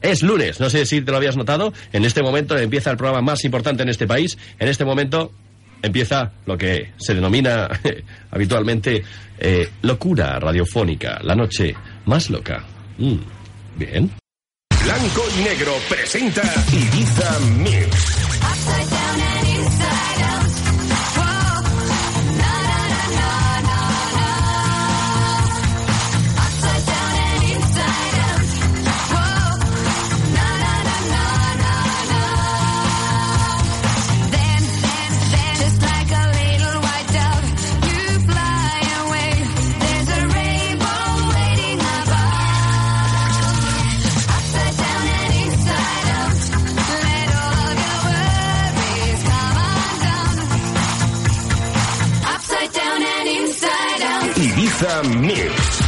Es lunes, no sé si te lo habías notado. En este momento empieza el programa más importante en este país. En este momento empieza lo que se denomina habitualmente locura radiofónica, la noche más loca. Bien. Blanco y Negro presenta Ibiza Mix. The Mix.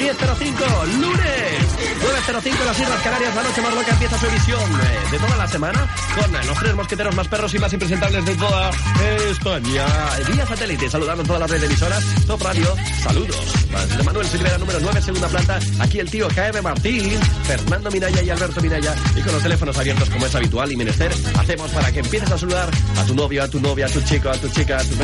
10.05, lunes, 9.05 en las Islas Canarias, la noche más loca empieza su emisión eh, de toda la semana con eh, los tres mosqueteros más perros y más impresentables de toda España. Vía satélite, saludando a toda la red de emisoras, Top Radio, saludos. De Manuel Silvera, número 9, segunda planta, aquí el tío KM Martín, Fernando Minaya y Alberto Minaya, y con los teléfonos abiertos como es habitual y menester, hacemos para que empieces a saludar a tu novio, a tu novia, a tu chico, a tu chica, a tu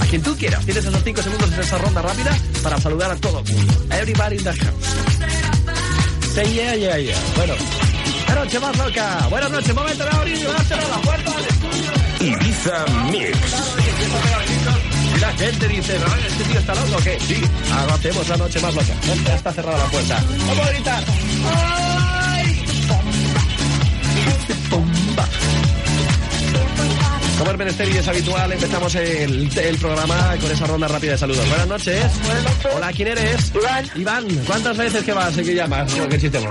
a quien tú quieras. Tienes esos 5 segundos en esa ronda rápida para saludar a todo el mundo. Everybody in the house. Say yeah, yeah, yeah. Bueno, la noche más loca. Buenas noches, momento de abrir y cerrar la puerta del estudio. Ibiza Mix. Y la gente dice, no, este tío está loco, ¿o qué? Sí, hacemos la noche más loca. Ya está cerrada la puerta. Vamos a gritar. ¡Ay! Bomba. El menester y es habitual, empezamos el, el programa con esa ronda rápida de saludos. Buenas noches. Hola, ¿quién eres? Iván. Iván, ¿cuántas veces que vas y que llamas? No, que chiste, no.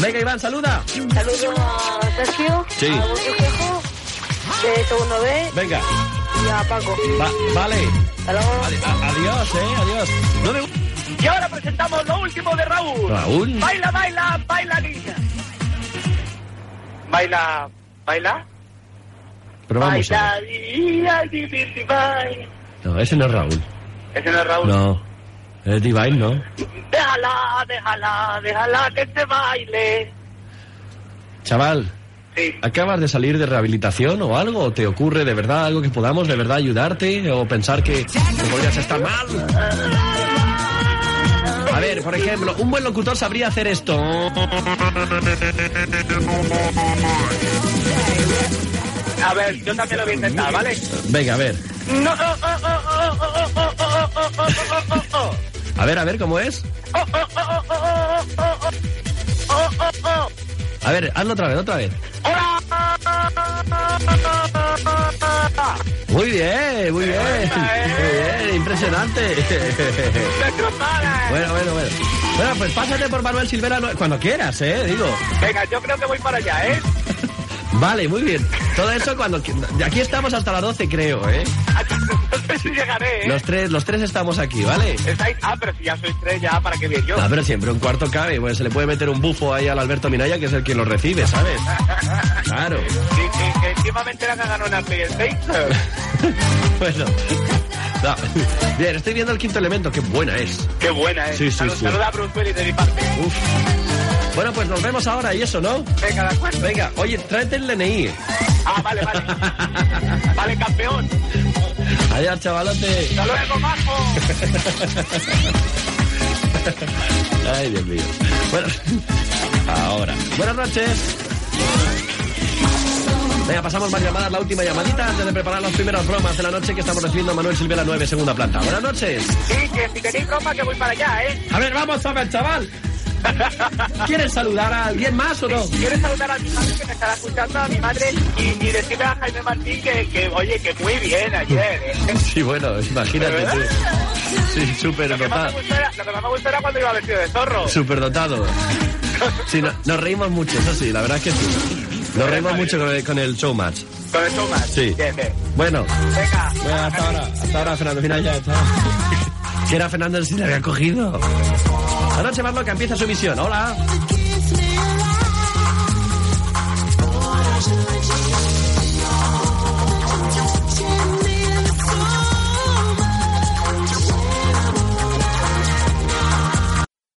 Venga, Iván, saluda. Saludo a Sergio, Sí. a Espejo, de segundo B Venga, y a Paco. va- vale. Hasta luego. Adiós, eh, adiós. No me... Y ahora presentamos lo último de Raúl. Raúl. Baila, baila, baila, niña. Baila, baila. Pero vamos a ver. No, ese no es Raúl. Ese no es Raúl. No. Es Divine, ¿no? Déjala, déjala, déjala que te baile. Chaval, Sí. ¿acabas de salir de rehabilitación o algo? ¿O te ocurre de verdad algo que podamos de verdad ayudarte? ¿O pensar que, que podrías estar mal? A ver, por ejemplo, un buen locutor sabría hacer esto. A ver, yo también lo voy a intentar, ¿vale? Venga, a ver. No, a ver, a ver, ¿cómo es? A ver, hazlo otra vez, otra vez. Muy bien, muy bien. Muy bien, impresionante. Bueno, bueno, bueno. Bueno, pues pásate por Manuel Silvera cuando quieras, ¿eh? Digo. Venga, yo creo que voy para allá, ¿eh? Vale, muy bien. Todo eso cuando... De aquí estamos hasta las 12, creo, ¿eh? No sé si llegaré, ¿eh? Los tres, los tres estamos aquí, ¿vale? Estáis... Ah, pero si ya sois tres, ya, ¿para qué bien yo? Ah, pero siempre un cuarto cabe, pues se le puede meter un bufo ahí al Alberto Minaya, que es el quien lo recibe, ¿sabes? Claro. Sí, que, que encima me enteran que ganó una PlayStation. Bueno. Bien, estoy viendo el quinto elemento, qué buena es. Qué buena, ¿eh? Sí, sí, Salud- sí. Saluda a Bruce Willis de mi parte. Uf. Bueno, pues nos vemos ahora y eso, ¿no? Venga, de acuerdo. Venga, oye, tráete el DNI. Ah, vale, vale. Vale, campeón. Adiós, chavalote. Hasta luego, majo. Ay, Dios mío. Bueno, ahora. Buenas noches. Venga, pasamos más llamadas, la última llamadita antes de preparar las primeras bromas de la noche que estamos recibiendo a Manuel Silvera 9, segunda planta. Buenas noches. Sí, que si tenéis broma que voy para allá, ¿eh? A ver, vamos a ver, chaval. ¿Quieres saludar a alguien más o no? Quiero saludar a mi madre que me estará escuchando, a mi madre, y, y decirle a Jaime Martín que, que, oye, que muy bien ayer, ¿eh? Sí, bueno, imagínate tú. Sí, súper dotado. lo que más me gustó era cuando iba vestido de zorro. Súper dotado. Sí, no- nos reímos mucho, eso sí, la verdad es que sí. Nos reímos mucho con el, con el showmatch. Con el Thomas. Sí. Bien, bien. Bueno, Venga. Bueno, hasta ahora, hasta ahora, Fernando. Mira ya. Que era Fernando si le había cogido. Noche más loca empieza su misión. Hola.